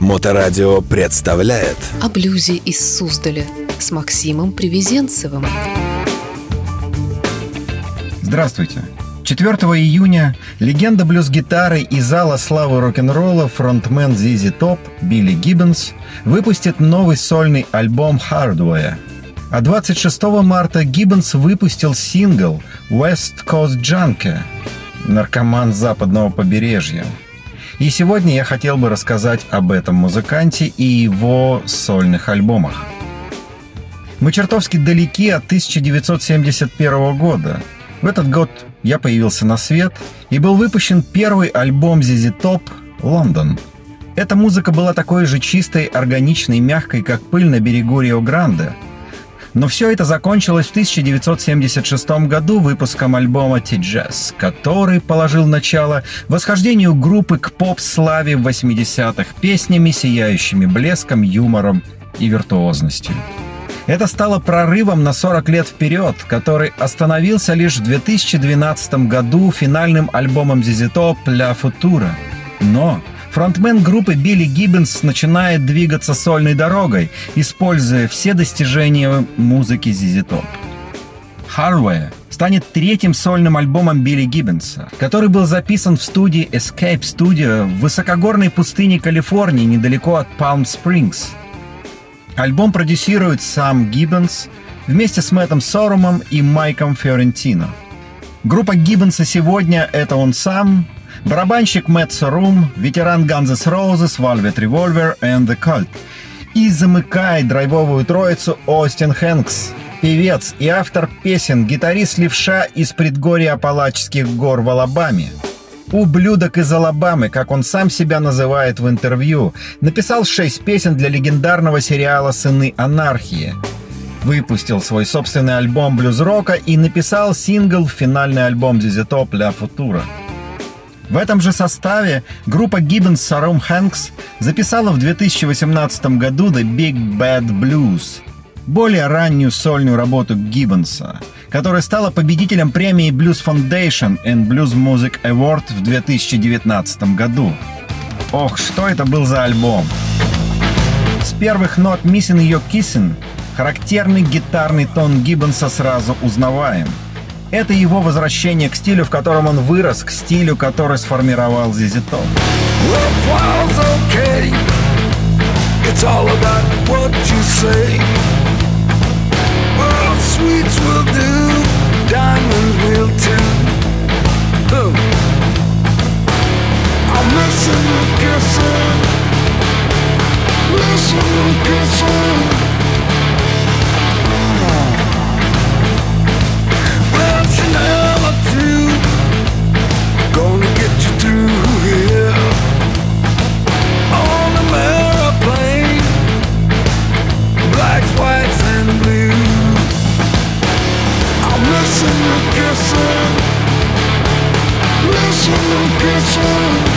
Моторадио представляет О блюзе из Суздаля с Максимом Привезенцевым. Здравствуйте. 4 июня легенда блюз-гитары и зала славы рок-н-ролла фронтмен Зизи Топ Билли Гиббенс выпустит новый сольный альбом «Hardware». А 26 марта Гиббенс выпустил сингл «West Coast Junkie» «Наркоман западного побережья». И сегодня я хотел бы рассказать об этом музыканте и его сольных альбомах. Мы чертовски далеки от 1971 года. В этот год я появился на свет, и был выпущен первый альбом ZZ Top «Лондон». Эта музыка была такой же чистой, органичной, мягкой, как пыль на берегу Рио-Гранде – но все это закончилось в 1976 году выпуском альбома T-Jazz, который положил начало восхождению группы к поп-славе в 80-х песнями, сияющими блеском, юмором и виртуозностью. Это стало прорывом на 40 лет вперед, который остановился лишь в 2012 году финальным альбомом ZZ «La Futura». Но Фронтмен группы Билли Гиббенс начинает двигаться сольной дорогой, используя все достижения музыки ZZ Top. Hardware станет третьим сольным альбомом Билли Гиббенса, который был записан в студии Escape Studio в высокогорной пустыне Калифорнии недалеко от Palm Springs. Альбом продюсирует сам Гиббенс вместе с Мэттом Сорумом и Майком Фиорентино. Группа Гиббенса сегодня — это он сам, барабанщик Мэтт Сорум, ветеран Guns N' Roses, Velvet Revolver and The Cult. И замыкает драйвовую троицу Остин Хэнкс, певец и автор песен, гитарист левша из предгорья Апалачских гор в Алабаме. «Ублюдок из Алабамы», как он сам себя называет в интервью, написал шесть песен для легендарного сериала «Сыны анархии». Выпустил свой собственный альбом блюз-рока и написал сингл в финальный альбом Top «Ля Футура». В этом же составе группа Gibbons Саром Хэнкс записала в 2018 году The Big Bad Blues, более раннюю сольную работу Гиббонса, которая стала победителем премии Blues Foundation and Blues Music Award в 2019 году. Ох, что это был за альбом! С первых нот Missing Your Kissing характерный гитарный тон Гиббонса сразу узнаваем – это его возвращение к стилю, в котором он вырос, к стилю, который сформировал Зизи Топ. Missing the kissing. you, get you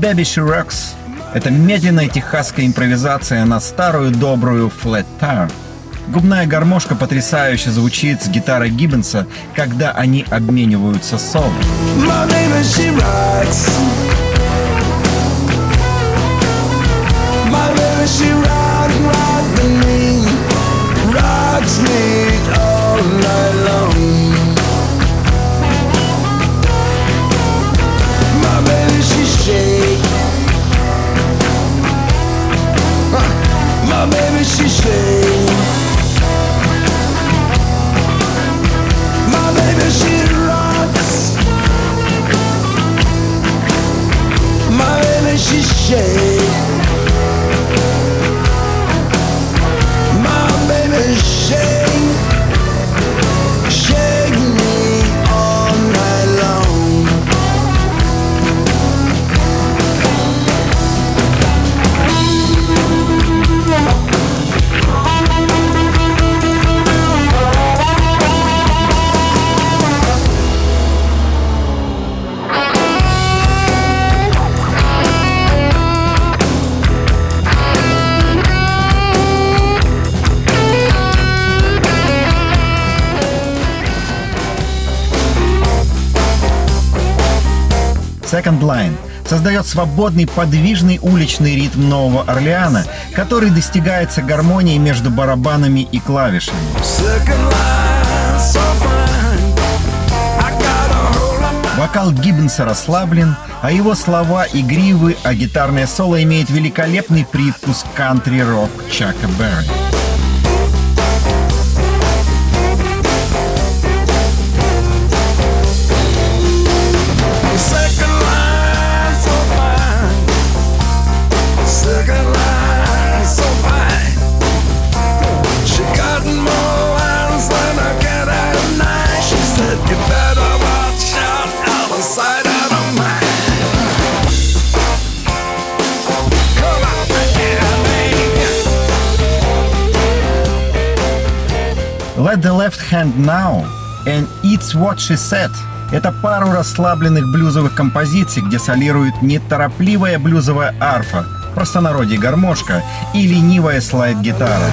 Baby She Rocks — это медленная техасская импровизация на старую добрую flat tire. Губная гармошка потрясающе звучит с гитарой Гиббенса, когда они обмениваются соло. Rocks. Me, Line создает свободный подвижный уличный ритм Нового Орлеана, который достигается гармонией между барабанами и клавишами. Вокал Гиббенса расслаблен, а его слова игривы, а гитарное соло имеет великолепный привкус кантри-рок Чака Берри. Hand Now and It's What She Said — это пару расслабленных блюзовых композиций, где солирует неторопливая блюзовая арфа, простонародье гармошка и ленивая слайд-гитара.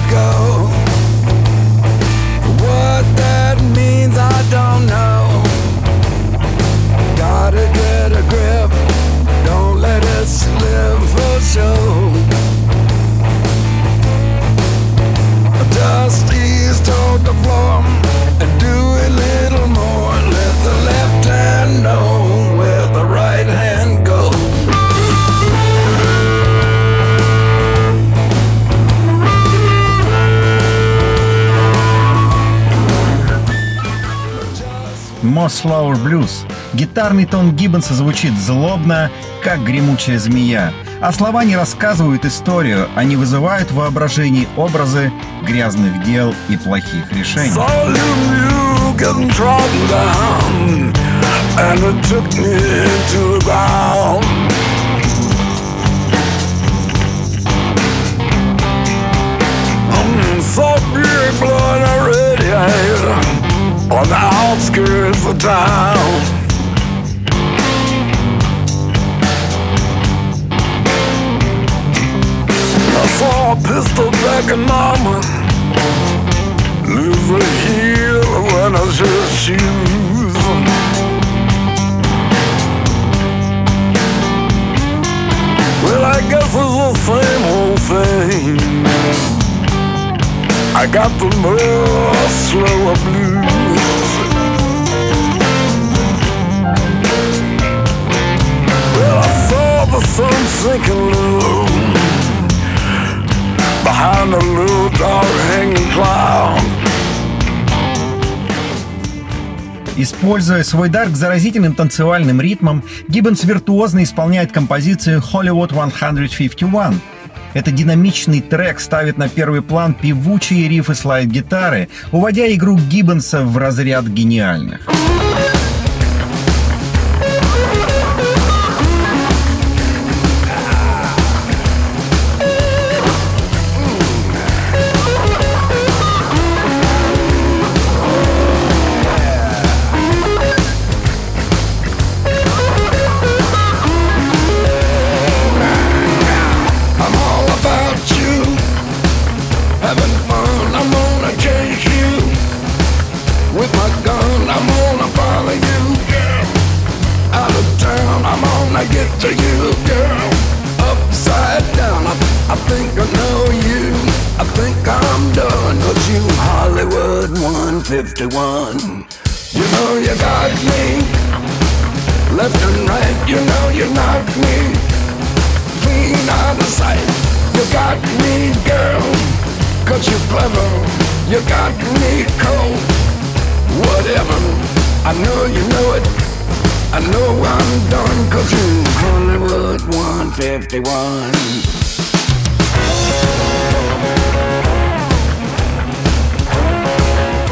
Moss Lower Blues. Гитарный тон Гиббонса звучит злобно, как гремучая змея. А слова не рассказывают историю, они вызывают в воображении образы грязных дел и плохих решений. On the outskirts of town. I saw a pistol back in mama Lose a heel when I just shoes Well, I guess it's the same old thing I got the more slower blues Используя свой дар к заразительным танцевальным ритмам, Гиббонс виртуозно исполняет композицию Hollywood 151. Это динамичный трек ставит на первый план певучие рифы слайд-гитары, уводя игру Гиббонса в разряд гениальных.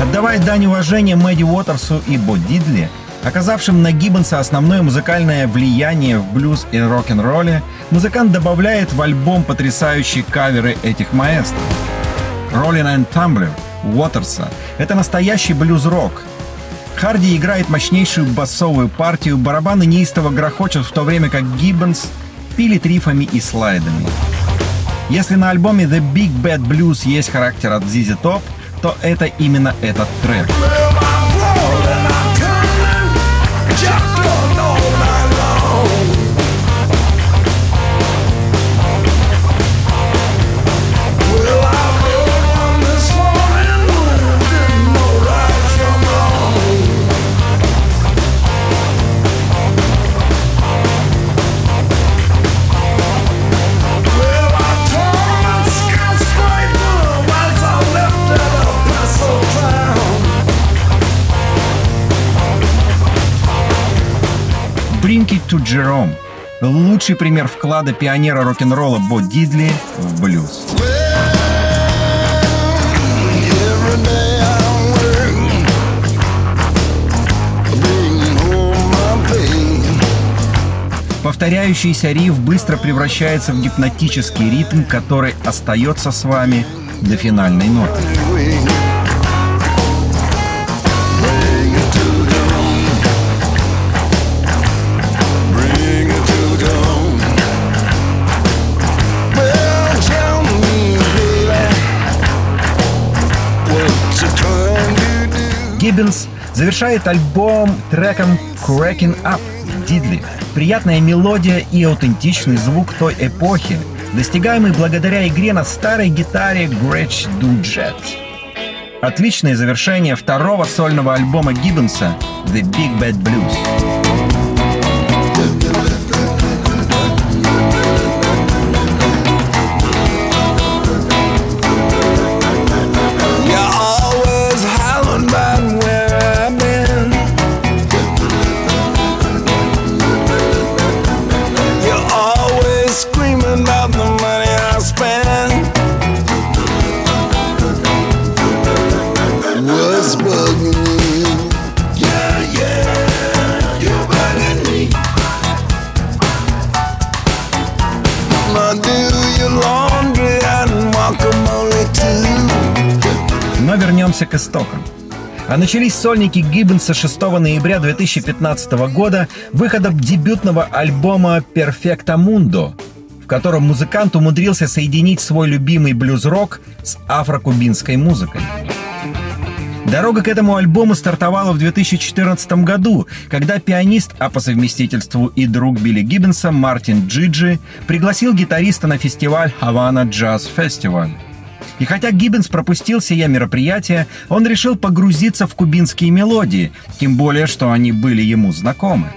Отдавая дань уважения Мэдди Уотерсу и Бо Дидли, оказавшим на Гиббонса основное музыкальное влияние в блюз и рок-н-ролле, музыкант добавляет в альбом потрясающие каверы этих маэстро. Rollin' and Tumbler Уотерса — это настоящий блюз-рок. Харди играет мощнейшую басовую партию, барабаны неистово грохочут, в то время как Гиббонс пилит рифами и слайдами. Если на альбоме The Big Bad Blues есть характер от ZZ Top, то это именно этот трек. «Drink It to Jerome» — лучший пример вклада пионера рок-н-ролла Бо Дидли в блюз. Повторяющийся риф быстро превращается в гипнотический ритм, который остается с вами до финальной ноты. Гиббинс завершает альбом треком «Cracking Up» Дидли. Приятная мелодия и аутентичный звук той эпохи, достигаемый благодаря игре на старой гитаре Gretsch Dujet. Отличное завершение второго сольного альбома Гиббенса «The Big Bad Blues». А начались сольники Гиббенса 6 ноября 2015 года выходом дебютного альбома «Perfecta Mundo», в котором музыкант умудрился соединить свой любимый блюз-рок с афрокубинской музыкой. Дорога к этому альбому стартовала в 2014 году, когда пианист, а по совместительству и друг Билли Гиббенса Мартин Джиджи пригласил гитариста на фестиваль «Havana Jazz Festival». И хотя Гиббенс пропустил сие мероприятие, он решил погрузиться в кубинские мелодии, тем более, что они были ему знакомы.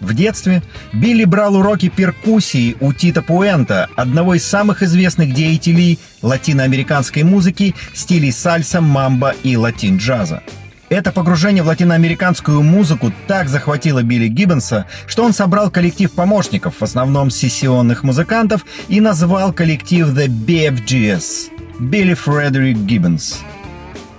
В детстве Билли брал уроки перкуссии у Тита Пуэнта, одного из самых известных деятелей латиноамериканской музыки стилей сальса, мамба и латин-джаза. Это погружение в латиноамериканскую музыку так захватило Билли Гиббенса, что он собрал коллектив помощников, в основном сессионных музыкантов, и назвал коллектив The BFGS – Билли Фредерик Гиббенс.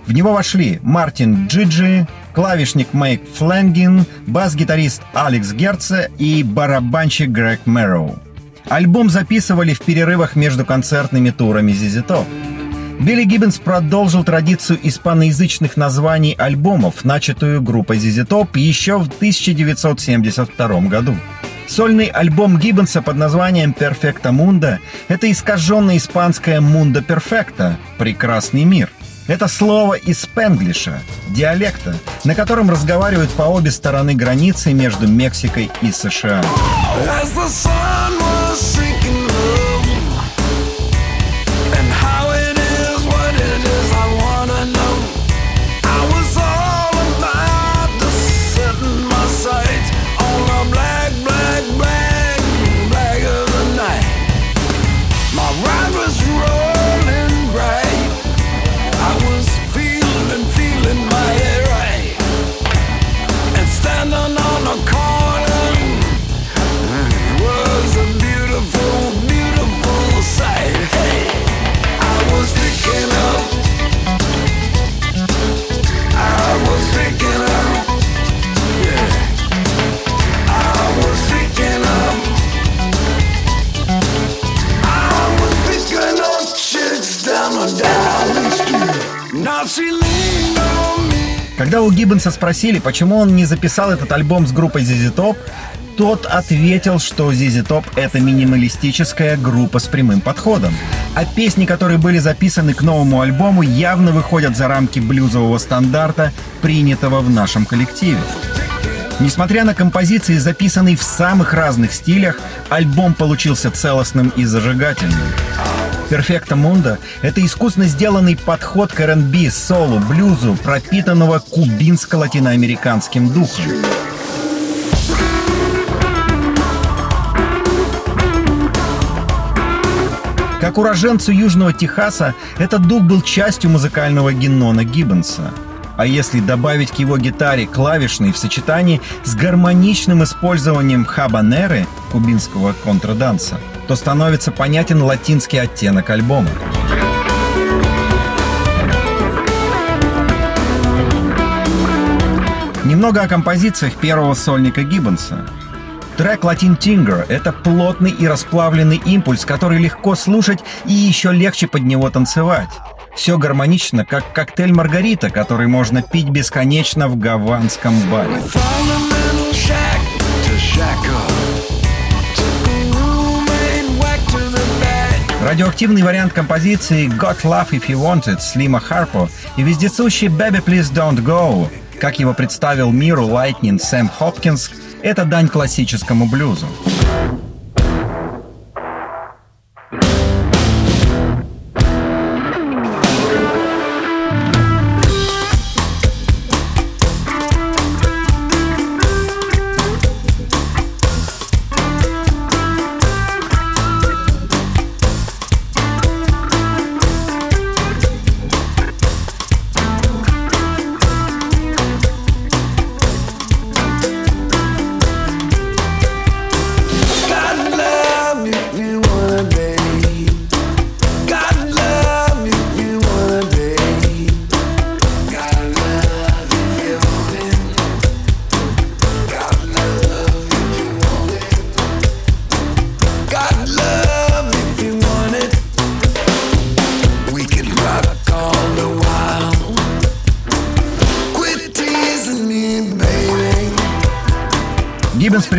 В него вошли Мартин Джиджи, клавишник Майк Флэнгин, бас-гитарист Алекс Герце и барабанщик Грег Мэроу. Альбом записывали в перерывах между концертными турами Top. Билли Гиббенс продолжил традицию испаноязычных названий альбомов, начатую группой Top еще в 1972 году. Сольный альбом Гиббенса под названием «Perfecta Mundo» — это искаженное испанское «Mundo Perfecta» — «прекрасный мир». Это слово из спенглиша, диалекта, на котором разговаривают по обе стороны границы между Мексикой и США. As Когда у Гиббенса спросили, почему он не записал этот альбом с группой ZZ Top, тот ответил, что ZZ Top — это минималистическая группа с прямым подходом. А песни, которые были записаны к новому альбому, явно выходят за рамки блюзового стандарта, принятого в нашем коллективе. Несмотря на композиции, записанные в самых разных стилях, альбом получился целостным и зажигательным. Perfecta Mundo — это искусно сделанный подход к R&B, солу, блюзу, пропитанного кубинско-латиноамериканским духом. Как уроженцу Южного Техаса, этот дух был частью музыкального генона Гиббенса. А если добавить к его гитаре клавишный в сочетании с гармоничным использованием хабанеры, кубинского контрданса, то становится понятен латинский оттенок альбома. Немного о композициях первого сольника Гиббонса. Трек «Latin Tinger» — это плотный и расплавленный импульс, который легко слушать и еще легче под него танцевать. Все гармонично, как коктейль Маргарита, который можно пить бесконечно в гаванском баре. Радиоактивный вариант композиции «Got Love If You Want It» Слима Харпо и вездесущий «Baby Please Don't Go», как его представил миру Лайтнин Сэм Хопкинс, это дань классическому блюзу.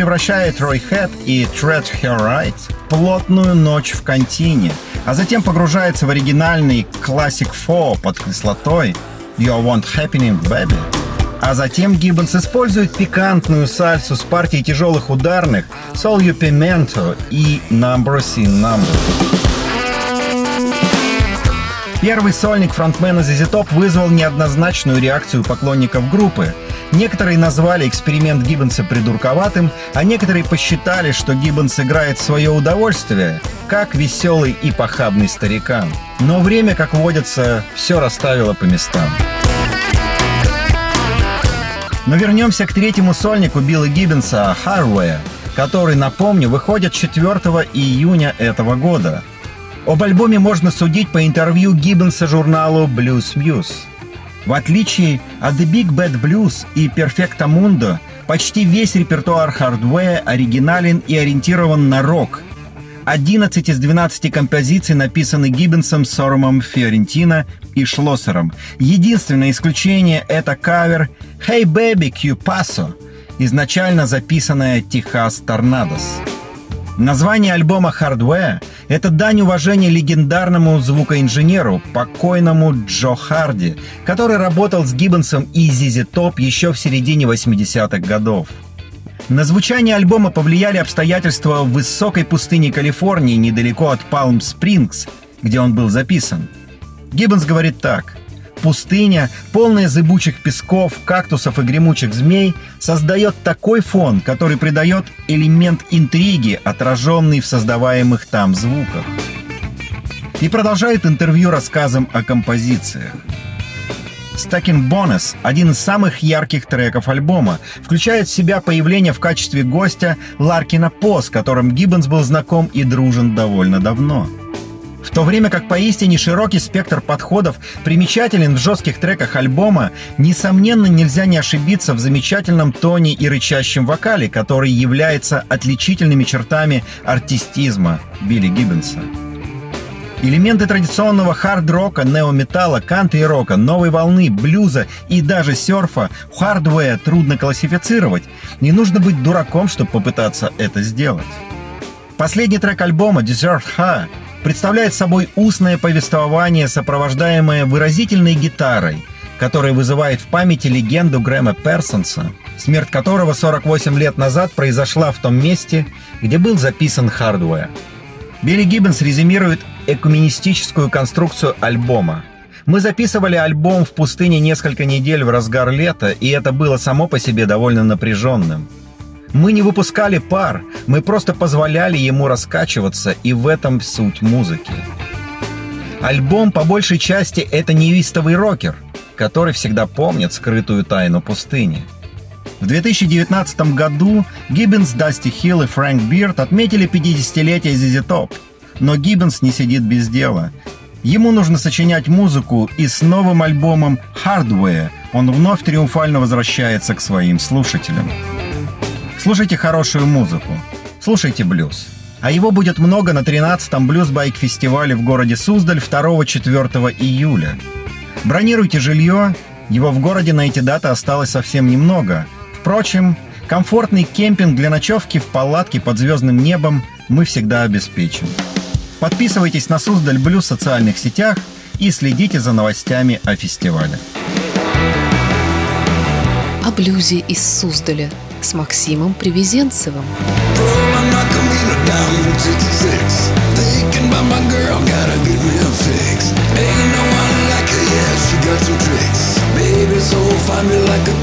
Превращает Рой Хэт и Tread Her плотную ночь в контине, а затем погружается в оригинальный Classic Four под кислотой You Want Happening Baby. А затем Гиббенс использует пикантную сальсу с партией тяжелых ударных Soul You Pimento и Number Sin Number. Первый сольник фронтмена ZZ Top вызвал неоднозначную реакцию поклонников группы. Некоторые назвали эксперимент Гиббонса придурковатым, а некоторые посчитали, что Гиббонс играет в свое удовольствие, как веселый и похабный старикан. Но время, как водится, все расставило по местам. Но вернемся к третьему сольнику Билла Гиббенса «Hardware», который, напомню, выходит 4 июня этого года. Об альбоме можно судить по интервью Гиббенса журналу Blues Muse. В отличие от The Big Bad Blues и Perfecta Mundo, почти весь репертуар Hardware оригинален и ориентирован на рок. 11 из 12 композиций написаны Гиббенсом, Соромом, Фиорентино и Шлоссером. Единственное исключение — это кавер «Hey Baby, Q Paso», изначально записанная «Техас Торнадос». Название альбома «Hardware» — это дань уважения легендарному звукоинженеру, покойному Джо Харди, который работал с Гиббонсом и Зизи Топ еще в середине 80-х годов. На звучание альбома повлияли обстоятельства в высокой пустыне Калифорнии, недалеко от Палм-Спрингс, где он был записан. Гиббонс говорит так. Пустыня, полная зыбучих песков, кактусов и гремучих змей, создает такой фон, который придает элемент интриги, отраженный в создаваемых там звуках. И продолжает интервью рассказом о композициях. Stacking Bonus, один из самых ярких треков альбома, включает в себя появление в качестве гостя Ларкина По, с которым Гиббонс был знаком и дружен довольно давно. В то время как поистине широкий спектр подходов примечателен в жестких треках альбома, несомненно нельзя не ошибиться в замечательном тоне и рычащем вокале, который является отличительными чертами артистизма Билли Гиббенса. Элементы традиционного хард-рока, нео-металла, кантри-рока, новой волны, блюза и даже серфа в хардвее трудно классифицировать. Не нужно быть дураком, чтобы попытаться это сделать. Последний трек альбома «Desert High» представляет собой устное повествование, сопровождаемое выразительной гитарой, которая вызывает в памяти легенду Грэма Персонса, смерть которого 48 лет назад произошла в том месте, где был записан «Hardware». Билли Гиббенс резюмирует экуменистическую конструкцию альбома. Мы записывали альбом в пустыне несколько недель в разгар лета, и это было само по себе довольно напряженным. Мы не выпускали пар, мы просто позволяли ему раскачиваться, и в этом суть музыки. Альбом по большей части это неистовый рокер. который всегда помнит скрытую тайну пустыни. В 2019 году Гиббинс, Дасти Хилл и Фрэнк Бирд отметили 50-летие ZZ Top. Но Гиббинс не сидит без дела. Ему нужно сочинять музыку, и с новым альбомом Hardware он вновь триумфально возвращается к своим слушателям. Слушайте хорошую музыку, слушайте блюз. А его будет много на 13-м блюз-байк-фестивале в городе Суздаль 2-4 июля. Бронируйте жилье, его в городе на эти даты осталось совсем немного. Впрочем, комфортный кемпинг для ночевки в палатке под звездным небом мы всегда обеспечим. Подписывайтесь на Суздаль Блюз в социальных сетях и следите за новостями о фестивале. О блюзе из Суздаля с Максимом Привезенцевым. Rolling my Camino down Route 66. Thinking about my girl, gotta get me a fix. Ain't no one like her, yeah, she got some tricks. Baby, so find me like a